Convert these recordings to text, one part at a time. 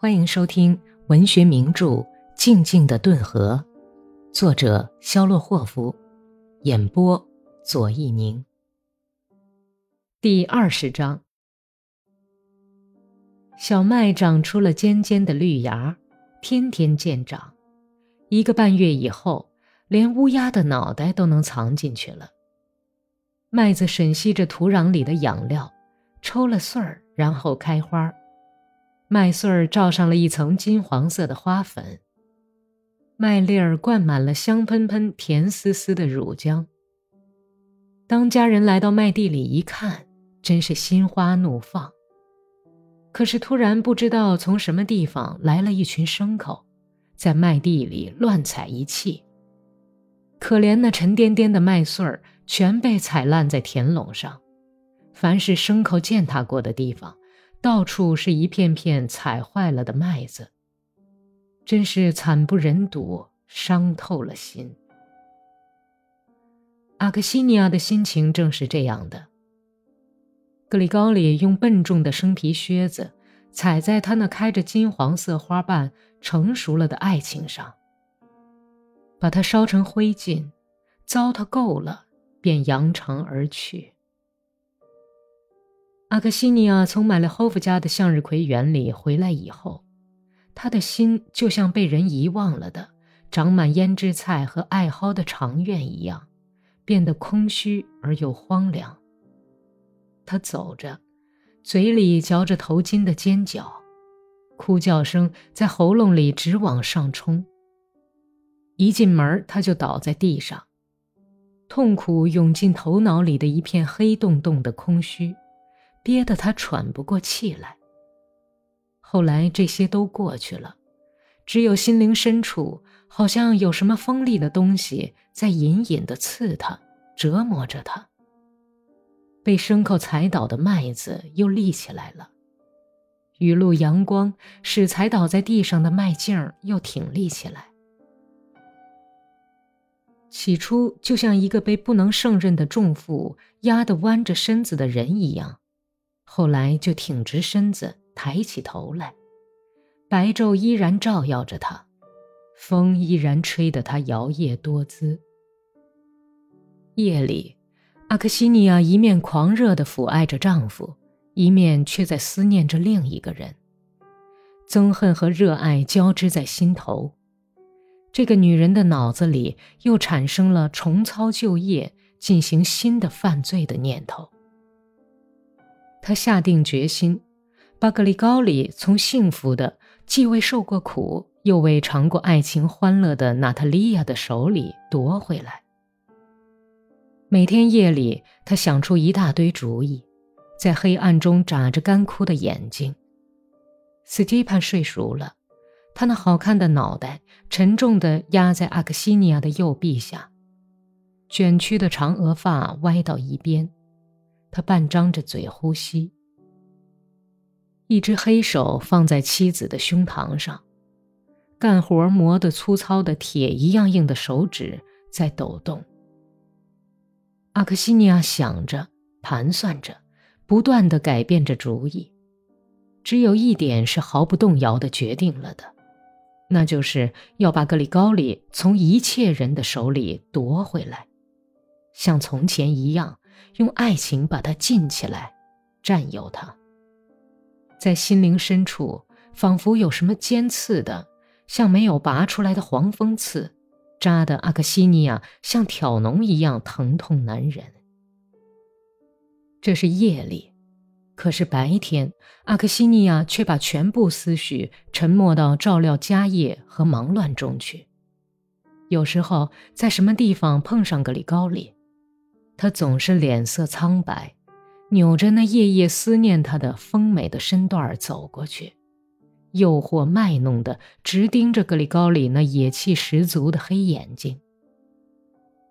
欢迎收听文学名著《静静的顿河》，作者肖洛霍夫，演播左一宁。第二十章，小麦长出了尖尖的绿芽，天天见长。一个半月以后，连乌鸦的脑袋都能藏进去了。麦子吮吸着土壤里的养料，抽了穗儿，然后开花。麦穗儿罩上了一层金黄色的花粉，麦粒儿灌满了香喷喷、甜丝丝的乳浆。当家人来到麦地里一看，真是心花怒放。可是突然不知道从什么地方来了一群牲口，在麦地里乱踩一气。可怜那沉甸甸的麦穗儿全被踩烂在田垄上，凡是牲口践踏过的地方。到处是一片片踩坏了的麦子，真是惨不忍睹，伤透了心。阿克西尼亚的心情正是这样的。格里高里用笨重的生皮靴子踩在他那开着金黄色花瓣、成熟了的爱情上，把它烧成灰烬，糟蹋够了，便扬长而去。阿克西尼亚从买了霍夫家的向日葵园里回来以后，他的心就像被人遗忘了的长满胭脂菜和艾蒿的长院一样，变得空虚而又荒凉。他走着，嘴里嚼着头巾的尖角，哭叫声在喉咙里直往上冲。一进门，他就倒在地上，痛苦涌进头脑里的一片黑洞洞的空虚。憋得他喘不过气来。后来这些都过去了，只有心灵深处好像有什么锋利的东西在隐隐的刺他，折磨着他。被牲口踩倒的麦子又立起来了，雨露阳光使踩倒在地上的麦茎又挺立起来。起初就像一个被不能胜任的重负压得弯着身子的人一样。后来就挺直身子，抬起头来，白昼依然照耀着他，风依然吹得他摇曳多姿。夜里，阿克西尼亚一面狂热地抚爱着丈夫，一面却在思念着另一个人。憎恨和热爱交织在心头，这个女人的脑子里又产生了重操旧业、进行新的犯罪的念头。他下定决心，把格里高里从幸福的、既未受过苦又未尝过爱情欢乐的娜塔莉亚的手里夺回来。每天夜里，他想出一大堆主意，在黑暗中眨着干枯的眼睛。斯蒂潘睡熟了，他那好看的脑袋沉重地压在阿克西尼亚的右臂下，卷曲的长额发歪到一边。他半张着嘴呼吸，一只黑手放在妻子的胸膛上，干活磨得粗糙的铁一样硬的手指在抖动。阿克西尼亚想着，盘算着，不断的改变着主意，只有一点是毫不动摇的决定了的，那就是要把格里高里从一切人的手里夺回来，像从前一样。用爱情把它禁起来，占有它。在心灵深处，仿佛有什么尖刺的，像没有拔出来的黄蜂刺，扎的阿克西尼亚像挑脓一样疼痛难忍。这是夜里，可是白天，阿克西尼亚却把全部思绪沉没到照料家业和忙乱中去。有时候，在什么地方碰上格里高里。他总是脸色苍白，扭着那夜夜思念他的丰美的身段走过去，诱惑卖弄的直盯着格里高里那野气十足的黑眼睛。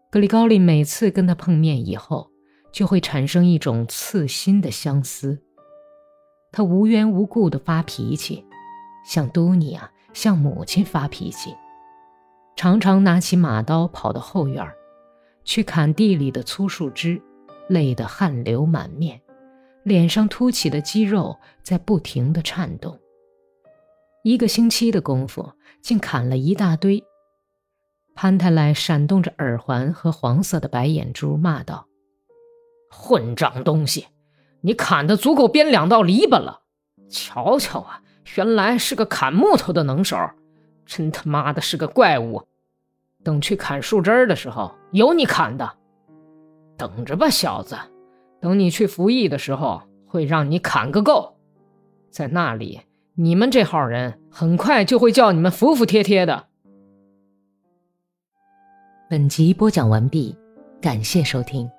格里高里每次跟他碰面以后，就会产生一种刺心的相思。他无缘无故的发脾气，向都尼亚、向母亲发脾气，常常拿起马刀跑到后院儿。去砍地里的粗树枝，累得汗流满面，脸上凸起的肌肉在不停地颤动。一个星期的功夫，竟砍了一大堆。潘太来闪动着耳环和黄色的白眼珠，骂道：“混账东西！你砍的足够编两道篱笆了。瞧瞧啊，原来是个砍木头的能手，真他妈的是个怪物！等去砍树枝的时候，有你砍的。等着吧，小子，等你去服役的时候，会让你砍个够。在那里，你们这号人很快就会叫你们服服帖帖的。”本集播讲完毕，感谢收听。